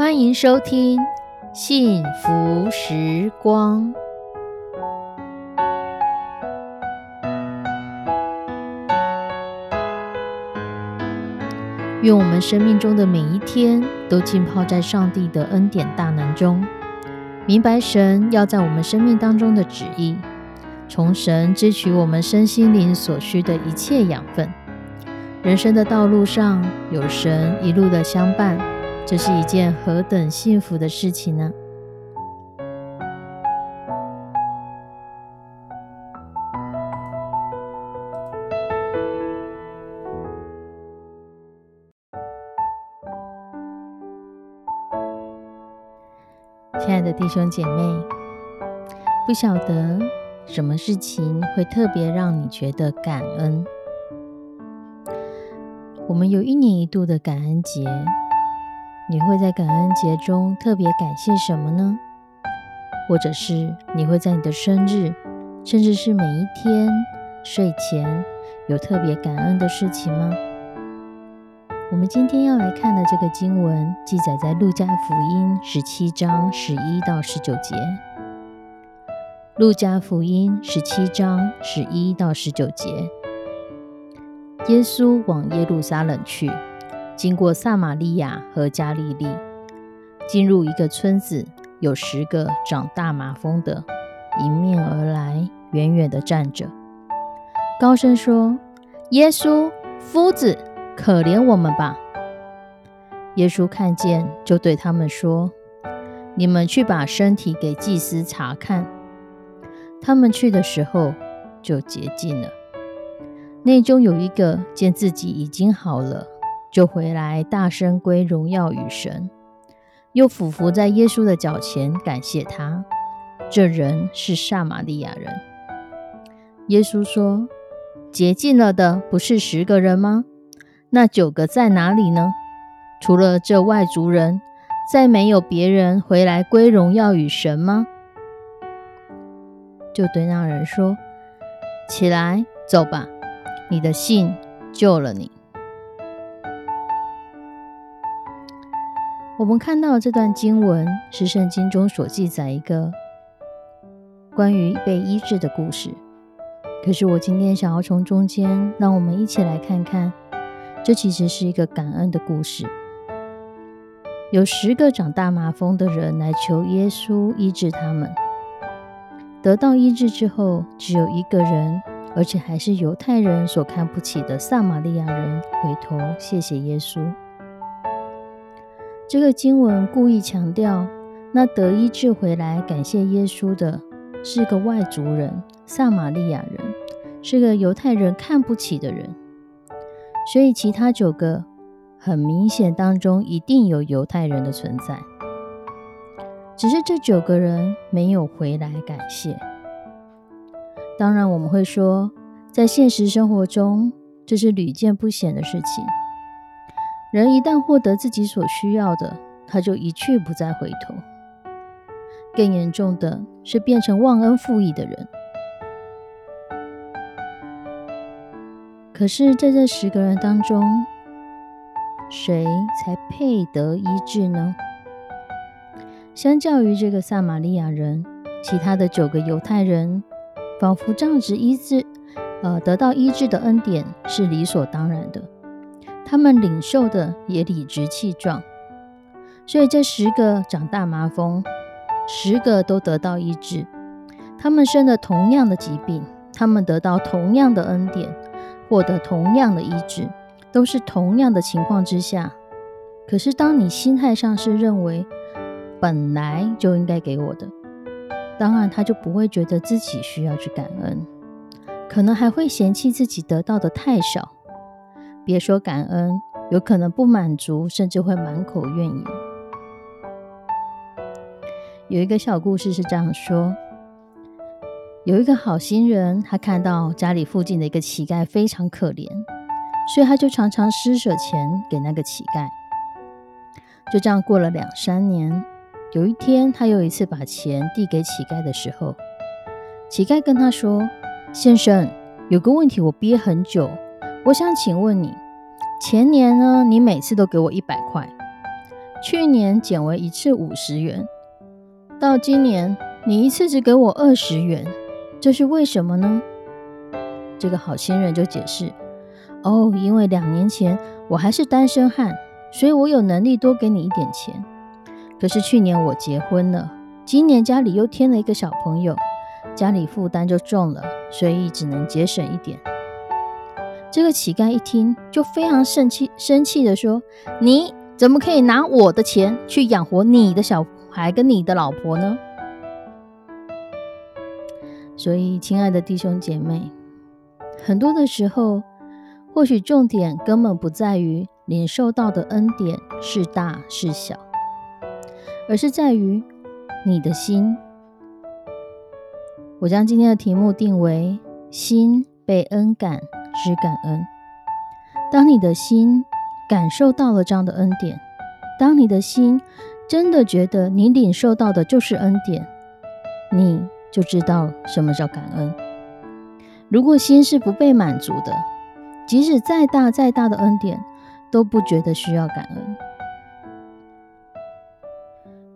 欢迎收听《幸福时光》。愿我们生命中的每一天都浸泡在上帝的恩典大能中，明白神要在我们生命当中的旨意，从神支取我们身心灵所需的一切养分。人生的道路上有神一路的相伴，这是一件何等幸福的事情呢？亲爱的弟兄姐妹，不晓得什么事情会特别让你觉得感恩？我们有一年一度的感恩节，你会在感恩节中特别感谢什么呢？或者是你会在你的生日，甚至是每一天睡前有特别感恩的事情吗？我们今天要来看的这个经文，记载在路加福音十七章十一到十九节。路加福音十七章十一到十九节，耶稣往耶路撒冷去，经过撒玛利亚和加利利，进入一个村子，有十个长大麻风的迎面而来，远远的站着，高声说：“耶稣，夫子！”可怜我们吧！耶稣看见，就对他们说：“你们去把身体给祭司查看。”他们去的时候，就洁净了。内中有一个见自己已经好了，就回来大声归荣耀与神，又俯伏在耶稣的脚前感谢他。这人是撒玛利亚人。耶稣说：“洁净了的不是十个人吗？”那九个在哪里呢？除了这外族人，再没有别人回来归荣耀与神吗？就对那人说：“起来，走吧，你的信救了你。”我们看到这段经文是圣经中所记载一个关于被医治的故事。可是我今天想要从中间，让我们一起来看看。这其实是一个感恩的故事。有十个长大麻风的人来求耶稣医治他们，得到医治之后，只有一个人，而且还是犹太人所看不起的撒玛利亚人，回头谢谢耶稣。这个经文故意强调，那得医治回来感谢耶稣的是个外族人，撒玛利亚人，是个犹太人看不起的人。所以，其他九个很明显当中一定有犹太人的存在，只是这九个人没有回来感谢。当然，我们会说，在现实生活中，这是屡见不鲜的事情。人一旦获得自己所需要的，他就一去不再回头。更严重的是，变成忘恩负义的人。可是，在这十个人当中，谁才配得医治呢？相较于这个撒玛利亚人，其他的九个犹太人，仿佛这样子医治，呃，得到医治的恩典是理所当然的，他们领受的也理直气壮。所以，这十个长大麻风，十个都得到医治，他们生了同样的疾病，他们得到同样的恩典。获得同样的医治，都是同样的情况之下。可是，当你心态上是认为本来就应该给我的，当然他就不会觉得自己需要去感恩，可能还会嫌弃自己得到的太少。别说感恩，有可能不满足，甚至会满口怨言。有一个小故事是这样说。有一个好心人，他看到家里附近的一个乞丐非常可怜，所以他就常常施舍钱给那个乞丐。就这样过了两三年，有一天他又一次把钱递给乞丐的时候，乞丐跟他说：“先生，有个问题我憋很久，我想请问你，前年呢，你每次都给我一百块，去年减为一次五十元，到今年你一次只给我二十元，这是为什么呢？”这个好心人就解释：“哦，因为两年前我还是单身汉，所以我有能力多给你一点钱。可是去年我结婚了，今年家里又添了一个小朋友，家里负担就重了，所以只能节省一点。”这个乞丐一听就非常生气，生气的说：“你怎么可以拿我的钱去养活你的小孩跟你的老婆呢？”所以，亲爱的弟兄姐妹。很多的时候，或许重点根本不在于领受到的恩典是大是小，而是在于你的心。我将今天的题目定为“心被恩感知感恩”。当你的心感受到了这样的恩典，当你的心真的觉得你领受到的就是恩典，你就知道什么叫感恩。如果心是不被满足的，即使再大再大的恩典，都不觉得需要感恩。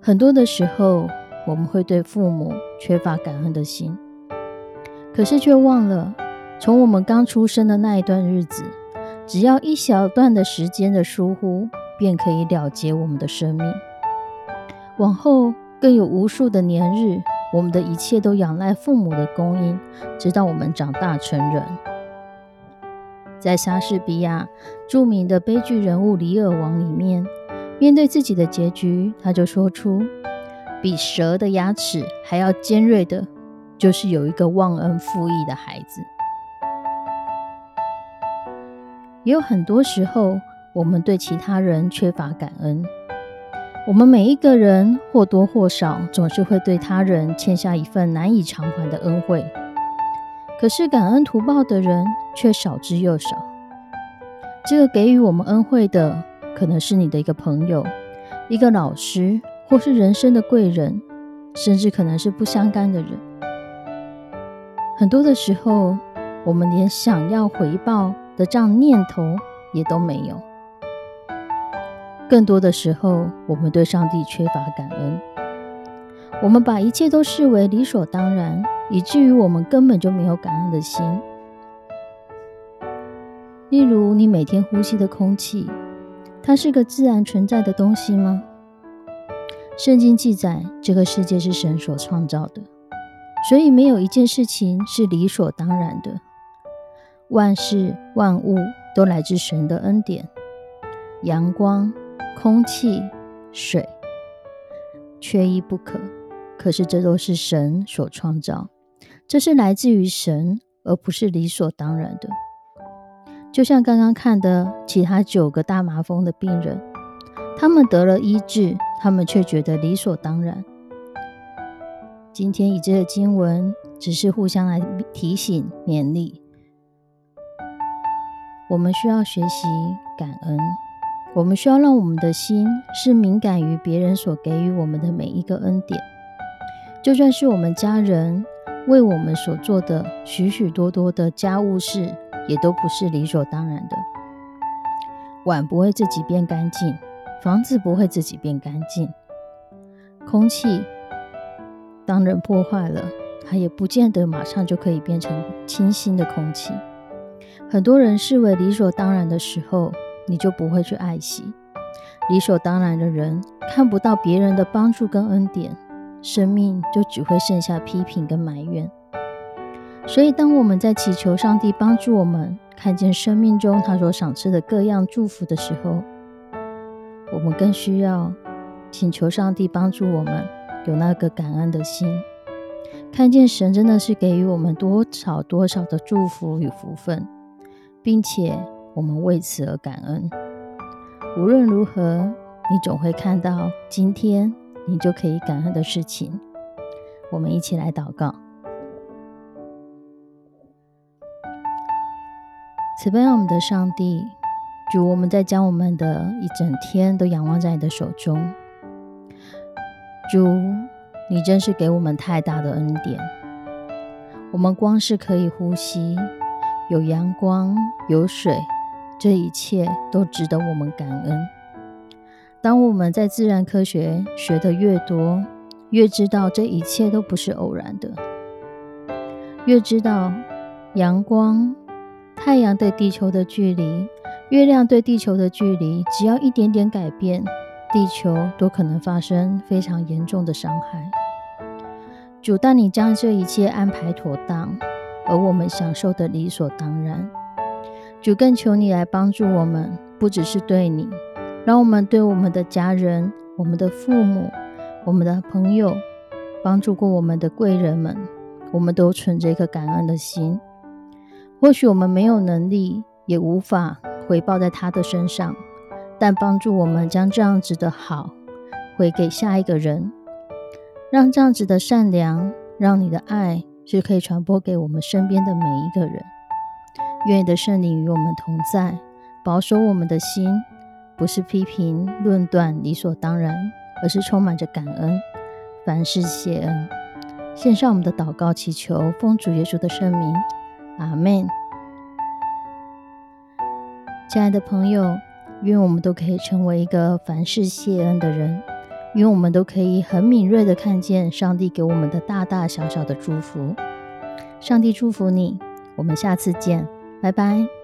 很多的时候，我们会对父母缺乏感恩的心，可是却忘了，从我们刚出生的那一段日子，只要一小段的时间的疏忽，便可以了结我们的生命。往后更有无数的年日。我们的一切都仰赖父母的供应，直到我们长大成人。在莎士比亚著名的悲剧人物《李尔王》里面，面对自己的结局，他就说出：“比蛇的牙齿还要尖锐的，就是有一个忘恩负义的孩子。”也有很多时候，我们对其他人缺乏感恩。我们每一个人或多或少总是会对他人欠下一份难以偿还的恩惠，可是感恩图报的人却少之又少。这个给予我们恩惠的，可能是你的一个朋友、一个老师，或是人生的贵人，甚至可能是不相干的人。很多的时候，我们连想要回报的这样念头也都没有。更多的时候，我们对上帝缺乏感恩，我们把一切都视为理所当然，以至于我们根本就没有感恩的心。例如，你每天呼吸的空气，它是个自然存在的东西吗？圣经记载，这个世界是神所创造的，所以没有一件事情是理所当然的。万事万物都来自神的恩典，阳光。空气、水，缺一不可。可是这都是神所创造，这是来自于神，而不是理所当然的。就像刚刚看的其他九个大麻风的病人，他们得了医治，他们却觉得理所当然。今天以这个经文，只是互相来提醒、勉励，我们需要学习感恩。我们需要让我们的心是敏感于别人所给予我们的每一个恩典，就算是我们家人为我们所做的许许多多的家务事，也都不是理所当然的。碗不会自己变干净，房子不会自己变干净，空气当人破坏了，它也不见得马上就可以变成清新的空气。很多人视为理所当然的时候。你就不会去爱惜理所当然的人，看不到别人的帮助跟恩典，生命就只会剩下批评跟埋怨。所以，当我们在祈求上帝帮助我们看见生命中他所赏赐的各样祝福的时候，我们更需要请求上帝帮助我们有那个感恩的心，看见神真的是给予我们多少多少的祝福与福分，并且。我们为此而感恩。无论如何，你总会看到今天你就可以感恩的事情。我们一起来祷告：慈悲我们的上帝，主，我们在将我们的一整天都仰望在你的手中。主，你真是给我们太大的恩典。我们光是可以呼吸，有阳光，有水。这一切都值得我们感恩。当我们在自然科学学的越多，越知道这一切都不是偶然的，越知道阳光、太阳对地球的距离、月亮对地球的距离，只要一点点改变，地球都可能发生非常严重的伤害。主，但你将这一切安排妥当，而我们享受的理所当然。主，更求你来帮助我们，不只是对你，让我们对我们的家人、我们的父母。我们的朋友，帮助过我们的贵人们，我们都存着一颗感恩的心。或许我们没有能力，也无法回报在他的身上，但帮助我们将这样子的好回给下一个人，让这样子的善良，让你的爱是可以传播给我们身边的每一个人。愿你的圣灵与我们同在，保守我们的心，不是批评、论断、理所当然。而是充满着感恩，凡事谢恩，献上我们的祷告，祈求奉主耶稣的圣名，阿门。亲爱的朋友，愿我们都可以成为一个凡事谢恩的人，因为我们都可以很敏锐的看见上帝给我们的大大小小的祝福。上帝祝福你，我们下次见，拜拜。